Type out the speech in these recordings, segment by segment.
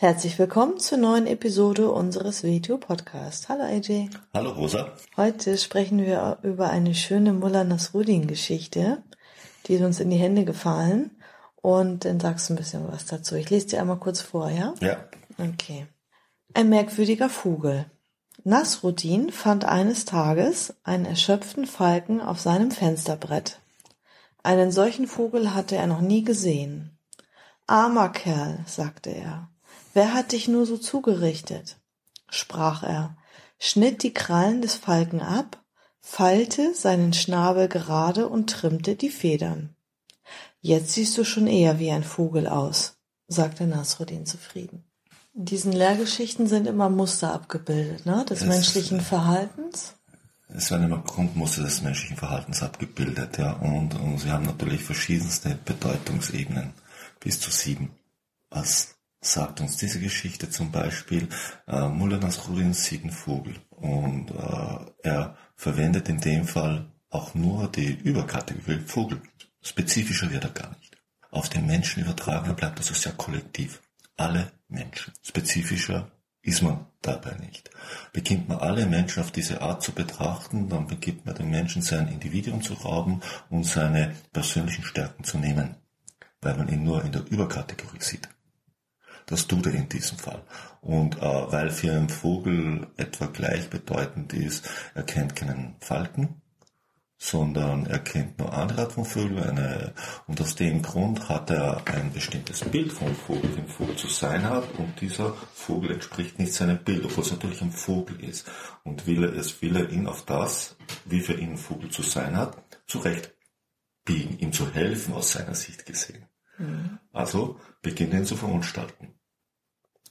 Herzlich willkommen zur neuen Episode unseres Video Podcasts. Hallo AJ. Hallo Rosa. Heute sprechen wir über eine schöne Mullah Nasruddin Geschichte, die ist uns in die Hände gefallen und dann sagst du ein bisschen was dazu. Ich lese dir einmal kurz vor, ja? Ja. Okay. Ein merkwürdiger Vogel. Nasruddin fand eines Tages einen erschöpften Falken auf seinem Fensterbrett. Einen solchen Vogel hatte er noch nie gesehen. Armer Kerl, sagte er. Wer hat dich nur so zugerichtet? sprach er, schnitt die Krallen des Falken ab, fallte seinen Schnabel gerade und trimmte die Federn. Jetzt siehst du schon eher wie ein Vogel aus, sagte Nasruddin zufrieden. In diesen Lehrgeschichten sind immer Muster abgebildet, ne, des Es- menschlichen Verhaltens. Es werden immer Grundmuster des menschlichen Verhaltens abgebildet, ja, und, und sie haben natürlich verschiedenste Bedeutungsebenen, bis zu sieben. Was sagt uns diese Geschichte zum Beispiel? Äh, Mullah Nasruddin sieht einen Vogel und äh, er verwendet in dem Fall auch nur die Überkategorie Vogel. Spezifischer wird er gar nicht. Auf den Menschen übertragen bleibt also sehr kollektiv. Alle Menschen. Spezifischer ist man dabei nicht. Beginnt man alle Menschen auf diese Art zu betrachten, dann beginnt man den Menschen sein Individuum zu rauben und seine persönlichen Stärken zu nehmen, weil man ihn nur in der Überkategorie sieht. Das tut er in diesem Fall. Und äh, weil für einen Vogel etwa gleichbedeutend ist, er kennt keinen Falken, sondern er kennt nur andere Art von Vögeln. Eine, und aus dem Grund hat er ein bestimmtes Bild vom Vogel, wie ein Vogel zu sein hat. Und dieser Vogel entspricht nicht seinem Bild, obwohl es natürlich ein Vogel ist. Und will er es, will er ihn auf das, wie für ihn ein Vogel zu sein hat, zurecht biegen, ihm zu helfen aus seiner Sicht gesehen. Also beginnt er ihn zu verunstalten.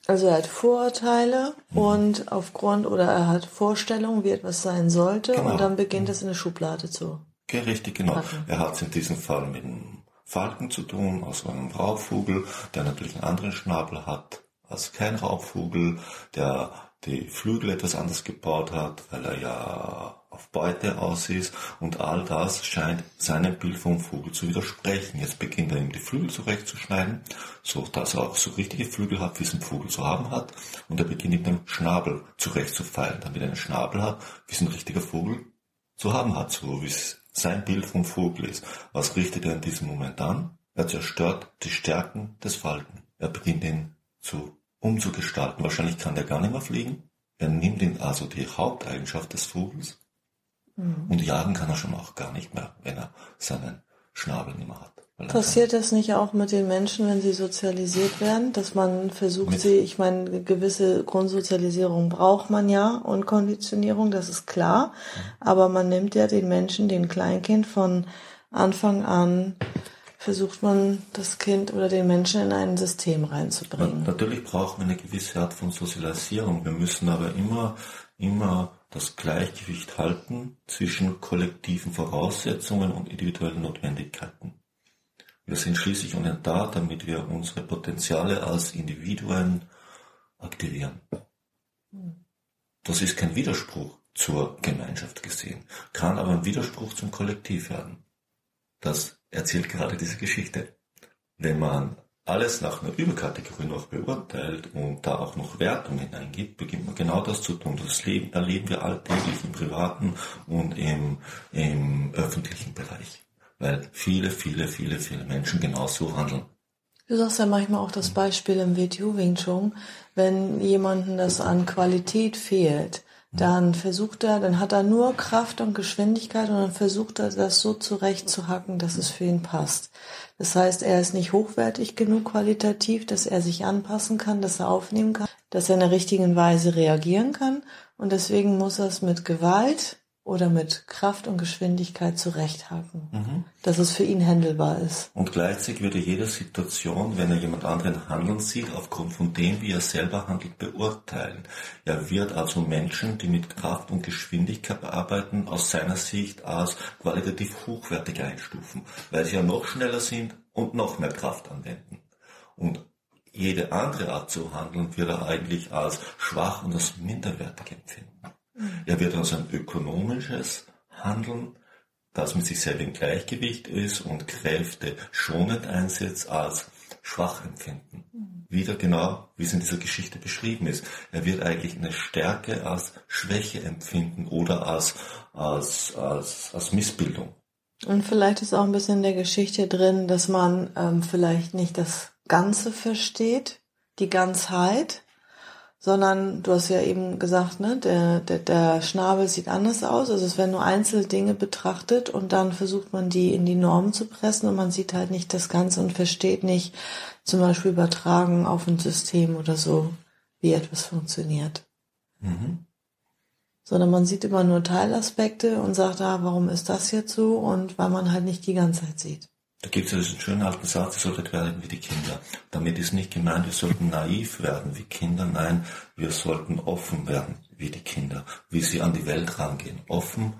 Also er hat Vorurteile und aufgrund oder er hat Vorstellungen, wie etwas sein sollte Genau. und dann beginnt es in eine Schublade zu. Okay, richtig, genau. Falken. Er hat es in diesem Fall mit einem Falken zu tun, also einem Raubvogel, der natürlich einen anderen Schnabel hat als kein Raubvogel, der die Flügel etwas anders gebaut hat, weil er ja auf Beute aus ist und all das scheint seinem Bild vom Vogel zu widersprechen. Jetzt beginnt er ihm die Flügel zurechtzuschneiden, so dass er auch so richtige Flügel hat, wie es ein Vogel zu haben hat und er beginnt ihm den Schnabel zurechtzufeilen, damit er einen Schnabel hat, wie es ein richtiger Vogel zu haben hat, so wie es sein Bild vom Vogel ist. Was richtet er in diesem Moment an? Er zerstört die Stärken des Falken. Er beginnt ihn zu umzugestalten. Wahrscheinlich kann der gar nicht mehr fliegen. Er nimmt ihn also die Haupteigenschaft des Vogels und jagen kann er schon auch gar nicht mehr, wenn er seinen Schnabel nicht mehr hat. Er Passiert das nicht auch mit den Menschen, wenn sie sozialisiert werden, dass man versucht, sie, ich meine, eine gewisse Grundsozialisierung braucht man ja und Konditionierung, das ist klar, aber man nimmt ja den Menschen, den Kleinkind von Anfang an, versucht man das Kind oder den Menschen in ein System reinzubringen. Natürlich brauchen wir eine gewisse Art von Sozialisierung. Wir müssen aber immer, immer das Gleichgewicht halten zwischen kollektiven Voraussetzungen und individuellen Notwendigkeiten. Wir sind schließlich endlich da, damit wir unsere Potenziale als Individuen aktivieren. Das ist kein Widerspruch zur Gemeinschaft gesehen, kann aber ein Widerspruch zum Kollektiv werden. Das erzählt gerade diese Geschichte. Wenn man alles nach einer Überkategorie noch beurteilt und da auch noch Wertung hineingibt, beginnt man genau das zu tun. Das Leben erleben wir alltäglich im privaten und im, im öffentlichen Bereich. Weil viele, viele, viele, viele Menschen genauso handeln. Du sagst ja manchmal auch das Beispiel im WTU Wing Chun, wenn jemandem das an Qualität fehlt, dann versucht er, dann hat er nur Kraft und Geschwindigkeit und dann versucht er das so zurechtzuhacken, dass es für ihn passt. Das heißt, er ist nicht hochwertig genug qualitativ, dass er sich anpassen kann, dass er aufnehmen kann, dass er in der richtigen Weise reagieren kann und deswegen muss er es mit Gewalt oder mit Kraft und Geschwindigkeit zurechthaken, Mhm. dass es für ihn händelbar ist. Und gleichzeitig würde jede Situation, wenn er jemand anderen handeln sieht, aufgrund von dem, wie er selber handelt, beurteilen. Er wird also Menschen, die mit Kraft und Geschwindigkeit arbeiten, aus seiner Sicht als qualitativ hochwertig einstufen, weil sie ja noch schneller sind und noch mehr Kraft anwenden. Und jede andere Art zu handeln wird er eigentlich als schwach und als minderwertig empfinden. Er wird also ein ökonomisches Handeln, das mit sich selber im Gleichgewicht ist und Kräfte schonend einsetzt, als schwach empfinden. Wieder genau, wie es in dieser Geschichte beschrieben ist. Er wird eigentlich eine Stärke als Schwäche empfinden oder als, als, als, als Missbildung. Und vielleicht ist auch ein bisschen in der Geschichte drin, dass man ähm, vielleicht nicht das Ganze versteht, die Ganzheit, sondern du hast ja eben gesagt, ne, der, der, der Schnabel sieht anders aus. Also es werden nur Einzeldinge betrachtet und dann versucht man die in die Norm zu pressen und man sieht halt nicht das Ganze und versteht nicht zum Beispiel übertragen auf ein System oder so, wie etwas funktioniert. Mhm. Sondern man sieht immer nur Teilaspekte und sagt, ah, warum ist das jetzt so? Und weil man halt nicht die Ganzheit sieht. Da gibt es ja diesen schönen alten Satz, ihr solltet werden wie die Kinder. Damit ist nicht gemeint, wir sollten naiv werden wie Kinder. Nein, wir sollten offen werden wie die Kinder, wie sie an die Welt rangehen. Offen,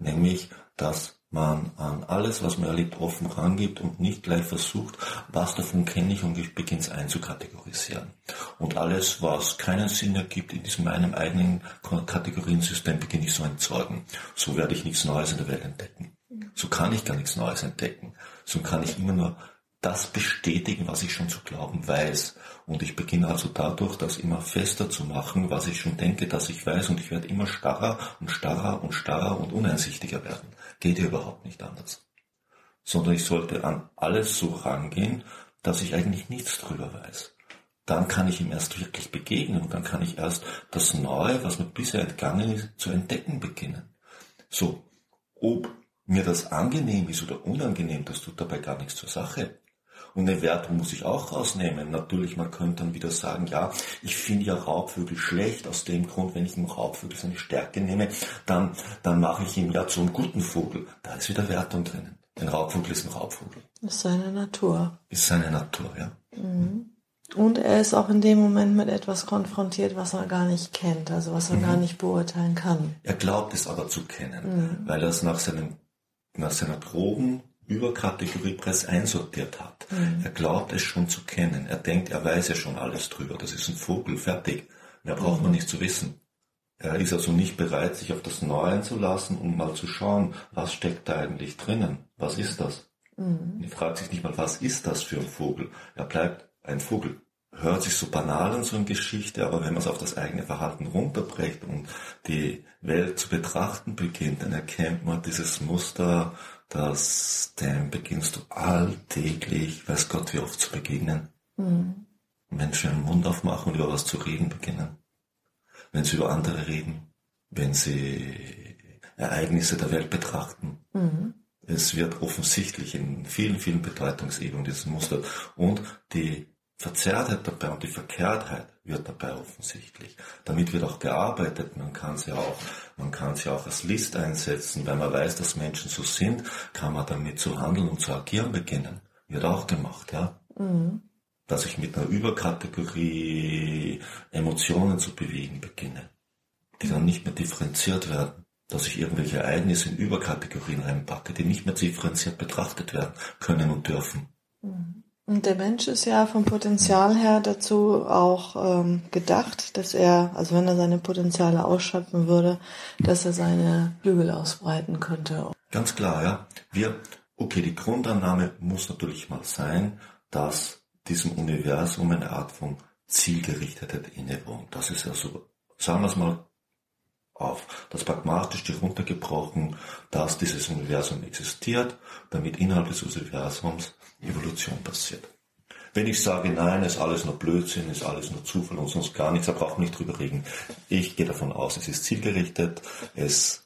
nämlich, dass man an alles, was man erlebt, offen rangibt und nicht gleich versucht, was davon kenne ich und ich beginne es einzukategorisieren. Und alles, was keinen Sinn ergibt in diesem meinem eigenen Kategoriensystem, beginne ich so entsorgen. So werde ich nichts Neues in der Welt entdecken. So kann ich gar nichts Neues entdecken. So kann ich immer nur das bestätigen, was ich schon zu glauben weiß. Und ich beginne also dadurch, das immer fester zu machen, was ich schon denke, dass ich weiß. Und ich werde immer starrer und starrer und starrer und uneinsichtiger werden. Geht ja überhaupt nicht anders. Sondern ich sollte an alles so rangehen, dass ich eigentlich nichts drüber weiß. Dann kann ich ihm erst wirklich begegnen und dann kann ich erst das Neue, was mir bisher entgangen ist, zu entdecken beginnen. So, ob mir das angenehm ist oder unangenehm, das tut dabei gar nichts zur Sache. Und eine Wertung muss ich auch rausnehmen. Natürlich, man könnte dann wieder sagen, ja, ich finde ja Raubvögel schlecht, aus dem Grund, wenn ich einem Raubvögel seine Stärke nehme, dann, dann mache ich ihn ja zu einem guten Vogel. Da ist wieder Wertung drinnen. Ein Raubvogel ist ein Raubvogel. Ist seine Natur. Ist seine Natur, ja. Und er ist auch in dem Moment mit etwas konfrontiert, was er gar nicht kennt, also was er Mhm. gar nicht beurteilen kann. Er glaubt es aber zu kennen, weil er es nach, seinem, nach seiner groben Überkategorie Press einsortiert hat. Er glaubt es schon zu kennen. Er denkt, er weiß ja schon alles drüber. Das ist ein Vogel, fertig. Mehr braucht man nicht zu wissen. Er ist also nicht bereit, sich auf das Neue einzulassen, um mal zu schauen, was steckt da eigentlich drinnen? Was ist das? Er fragt sich nicht mal, was ist das für ein Vogel? Er bleibt ein Vogel. Hört sich so banal an so eine Geschichte, aber wenn man es auf das eigene Verhalten runterbricht und die Welt zu betrachten beginnt, dann erkennt man dieses Muster, dass dem beginnst du alltäglich, weiß Gott wie oft zu begegnen. Menschen den Mund aufmachen und über was zu reden beginnen. Wenn sie über andere reden, wenn sie Ereignisse der Welt betrachten. Es wird offensichtlich in vielen, vielen Bedeutungsebenen dieses Muster. Und die Verzerrtheit dabei und die Verkehrtheit wird dabei offensichtlich. Damit wird auch gearbeitet. Man kann sie auch, man kann sie auch als List einsetzen. Wenn man weiß, dass Menschen so sind, kann man damit zu handeln und zu agieren beginnen. Wird auch gemacht, ja. Dass ich mit einer Überkategorie Emotionen zu bewegen beginne, die dann nicht mehr differenziert werden. Dass ich irgendwelche Ereignisse in Überkategorien reinpacke, die nicht mehr differenziert betrachtet werden können und dürfen. Und der Mensch ist ja vom Potenzial her dazu auch ähm, gedacht, dass er, also wenn er seine Potenziale ausschöpfen würde, dass er seine Flügel ausbreiten könnte. Ganz klar, ja. Wir, okay, die Grundannahme muss natürlich mal sein, dass diesem Universum eine Art von Zielgerichtetheit innewohnt. Das ist ja so, sagen wir es mal auf, das pragmatisch runtergebrochen, dass dieses Universum existiert, damit innerhalb des Universums Evolution passiert. Wenn ich sage, nein, ist alles nur Blödsinn, ist alles nur Zufall und sonst gar nichts, da brauchen wir nicht drüber reden. Ich gehe davon aus, es ist zielgerichtet, es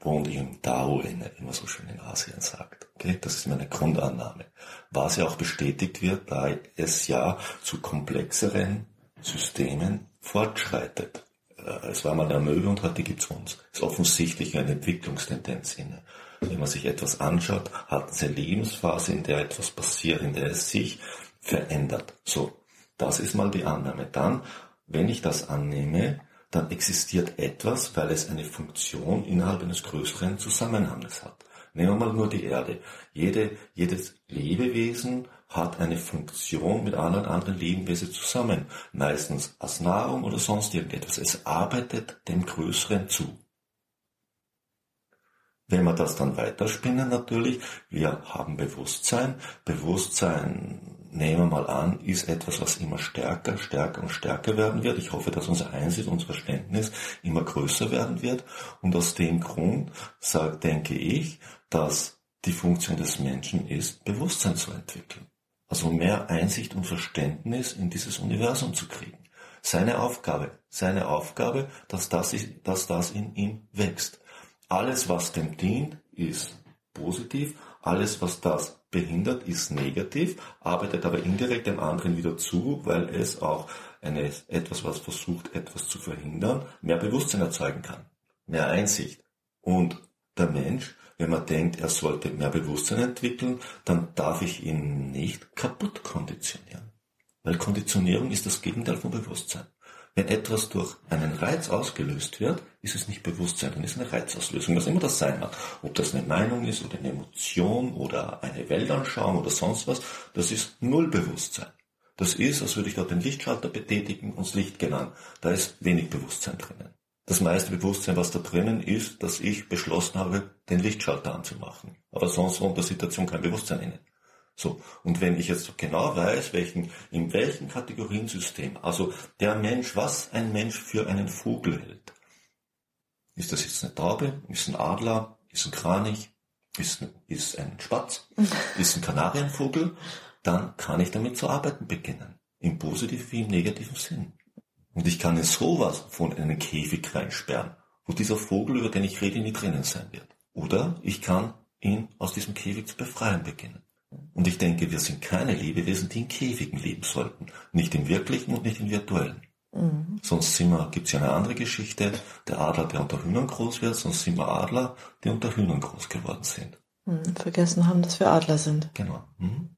wohnt im inne, wie man so schön in Asien sagt. Okay? Das ist meine Grundannahme. Was ja auch bestätigt wird, da es ja zu komplexeren Systemen fortschreitet. Äh, es war mal eine Möwe und heute gibt's uns. Ist offensichtlich eine Entwicklungstendenz inne. Wenn man sich etwas anschaut, hat es eine Lebensphase, in der etwas passiert, in der es sich verändert. So, das ist mal die Annahme. Dann, wenn ich das annehme, dann existiert etwas, weil es eine Funktion innerhalb eines größeren Zusammenhanges hat. Nehmen wir mal nur die Erde. Jede, jedes Lebewesen hat eine Funktion mit allen anderen Lebewesen zusammen. Meistens als Nahrung oder sonst irgendetwas. Es arbeitet dem Größeren zu. Wenn wir das dann weiterspinnen natürlich, wir haben Bewusstsein. Bewusstsein nehmen wir mal an, ist etwas, was immer stärker, stärker und stärker werden wird. Ich hoffe, dass unser Einsicht, unser Verständnis immer größer werden wird. Und aus dem Grund sag, denke ich, dass die Funktion des Menschen ist, Bewusstsein zu entwickeln. Also mehr Einsicht und Verständnis in dieses Universum zu kriegen. Seine Aufgabe, seine Aufgabe, dass das, ist, dass das in ihm wächst. Alles, was dem dient, ist positiv. Alles, was das behindert, ist negativ, arbeitet aber indirekt dem anderen wieder zu, weil es auch eine, etwas, was versucht, etwas zu verhindern, mehr Bewusstsein erzeugen kann, mehr Einsicht. Und der Mensch, wenn man denkt, er sollte mehr Bewusstsein entwickeln, dann darf ich ihn nicht kaputt konditionieren. Weil Konditionierung ist das Gegenteil von Bewusstsein. Wenn etwas durch einen Reiz ausgelöst wird, ist es nicht Bewusstsein, dann ist es eine Reizauslösung, was immer das sein mag. Ob das eine Meinung ist oder eine Emotion oder eine Weltanschauung oder sonst was, das ist null Bewusstsein. Das ist, als würde ich dort den Lichtschalter betätigen und das Licht genannt. Da ist wenig Bewusstsein drinnen. Das meiste Bewusstsein, was da drinnen ist, dass ich beschlossen habe, den Lichtschalter anzumachen. Aber sonst war unter Situation kein Bewusstsein inne. So. Und wenn ich jetzt genau weiß, welchen, in welchem Kategoriensystem, also der Mensch, was ein Mensch für einen Vogel hält. Ist das jetzt eine Taube? Ist ein Adler? Ist ein Kranich? Ist ein, ist ein Spatz? Ist ein Kanarienvogel? Dann kann ich damit zu arbeiten beginnen. Im positiven wie im negativen Sinn. Und ich kann in sowas von einen Käfig reinsperren, wo dieser Vogel, über den ich rede, nie drinnen sein wird. Oder ich kann ihn aus diesem Käfig zu befreien beginnen. Und ich denke, wir sind keine Lebewesen, die in Käfigen leben sollten. Nicht im wirklichen und nicht im virtuellen. Mhm. Sonst wir, gibt's ja eine andere Geschichte, der Adler, der unter Hühnern groß wird, sonst sind wir Adler, die unter Hühnern groß geworden sind. Mhm. Vergessen haben, dass wir Adler sind. Genau. Mhm.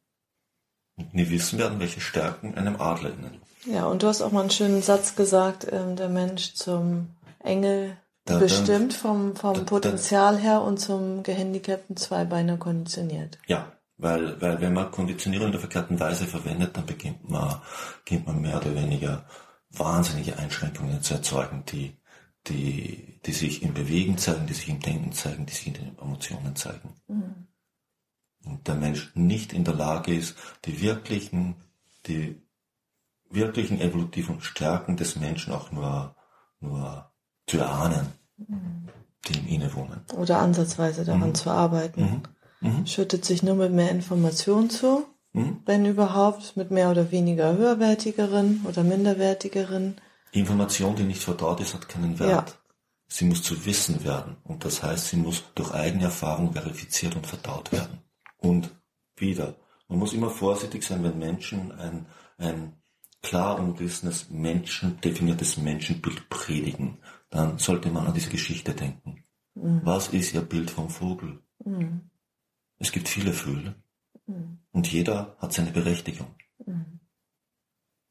Und nie wissen werden, welche Stärken einem Adler innen. Ja, und du hast auch mal einen schönen Satz gesagt, ähm, der Mensch zum Engel da, bestimmt vom, vom da, Potenzial her und zum gehandicapten Zweibeiner konditioniert. Ja, weil, weil wenn man Konditionierung in der verkehrten Weise verwendet, dann beginnt man, beginnt man mehr oder weniger wahnsinnige Einschränkungen zu erzeugen, die, die, die sich im Bewegen zeigen, die sich im Denken zeigen, die sich in den Emotionen zeigen. Mhm. Und der Mensch nicht in der Lage ist, die wirklichen, die wirklichen evolutiven Stärken des Menschen auch nur, nur zu erahnen, mhm. die ihm innewohnen. Oder ansatzweise daran mhm. zu arbeiten. Mhm mhm. schüttet sich nur mit mehr Informationen zu, mhm. wenn überhaupt, mit mehr oder weniger höherwertigeren oder minderwertigeren. Information, die nicht verdaut ist, hat keinen Wert. Ja. Sie muss zu Wissen werden. Und das heißt, sie muss durch eigene Erfahrung verifiziert und verdaut werden. Und wieder, man muss immer vorsichtig sein, wenn Menschen ein, ein klar umrissenes Menschen, definiertes Menschenbild predigen, dann sollte man an diese Geschichte denken. Mhm. Was ist ihr Bild vom Vogel? Mhm. Es gibt viele Vögel mhm. und jeder hat seine Berechtigung. Mhm.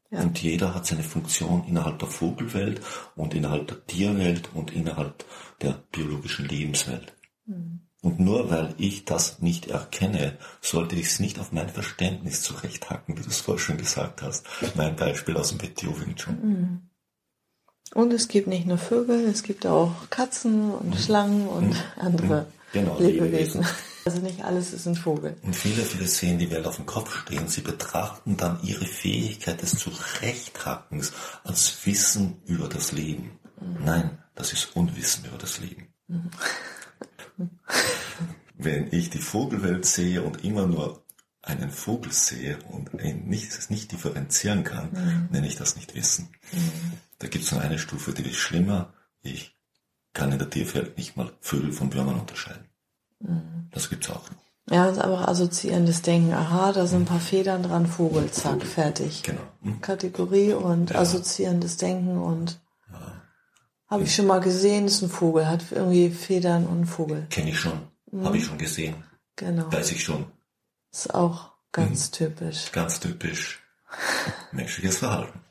Ja. Und jeder hat seine Funktion innerhalb der Vogelwelt und innerhalb der Tierwelt und innerhalb der biologischen Lebenswelt. Mhm. Und nur weil ich das nicht erkenne, sollte ich es nicht auf mein Verständnis zurechthacken, wie du es vorher schon gesagt hast. Mein Beispiel aus dem Petio Wing Chun. Mhm. Und es gibt nicht nur Vögel, es gibt auch Katzen und mhm. Schlangen und mhm. andere genau, Lebewesen. Lebewesen. Also nicht alles ist ein Vogel. Und viele, viele sehen die Welt auf dem Kopf stehen. Sie betrachten dann ihre Fähigkeit des Zurechthackens als Wissen über das Leben. Mhm. Nein, das ist Unwissen über das Leben. Mhm. Wenn ich die Vogelwelt sehe und immer nur einen Vogel sehe und nicht, nicht differenzieren kann, mhm. nenne ich das nicht Wissen. Mhm. Da gibt es noch eine Stufe, die ist schlimmer. Ich kann in der Tierwelt nicht mal Vögel von Würmern unterscheiden. Mhm. Das gibt's auch. Ja, das ist einfach assoziierendes Denken. Aha, da sind ein paar Federn dran, Vogel, zack, fertig. Genau. Mhm. Kategorie und ja. assoziierendes Denken und. Habe ich schon mal gesehen, ist ein Vogel, hat irgendwie Federn und einen Vogel. Kenne ich schon, mhm. habe ich schon gesehen. Genau. Weiß ich schon. Ist auch ganz mhm. typisch. Ganz typisch. Menschliches Verhalten.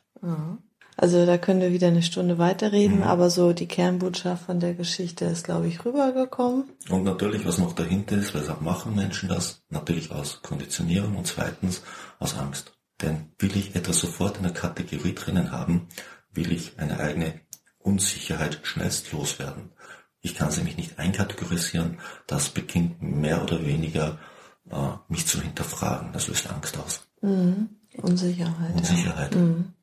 Also da können wir wieder eine Stunde weiterreden, mhm. aber so die Kernbotschaft von der Geschichte ist, glaube ich, rübergekommen. Und natürlich, was noch dahinter ist, weshalb machen Menschen das? Natürlich aus Konditionierung und zweitens aus Angst. Denn will ich etwas sofort in der Kategorie drinnen haben, will ich eine eigene Unsicherheit schnellst loswerden. Ich kann sie mich nicht einkategorisieren, das beginnt mehr oder weniger äh, mich zu hinterfragen. Das löst Angst aus. Mhm. Unsicherheit. Unsicherheit. Ja. Mhm.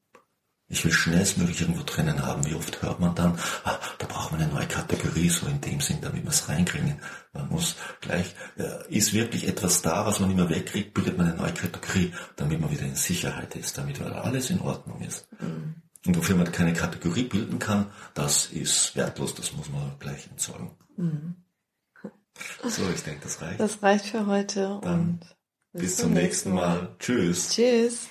Ich will schnellstmöglich irgendwo drinnen haben. Wie oft hört man dann, ah, da braucht man eine neue Kategorie, so in dem Sinn, damit wir es reinkriegen. Man muss gleich, äh, ist wirklich etwas da, was man immer wegkriegt, bildet man eine neue Kategorie, damit man wieder in Sicherheit ist, damit alles in Ordnung ist. Mhm. Und wofür man keine Kategorie bilden kann, das ist wertlos, das muss man gleich entsorgen. Mhm. So, ich denke, das reicht. Das reicht für heute Dann und bis, bis zum nächsten Mal. Mal. Tschüss. Tschüss.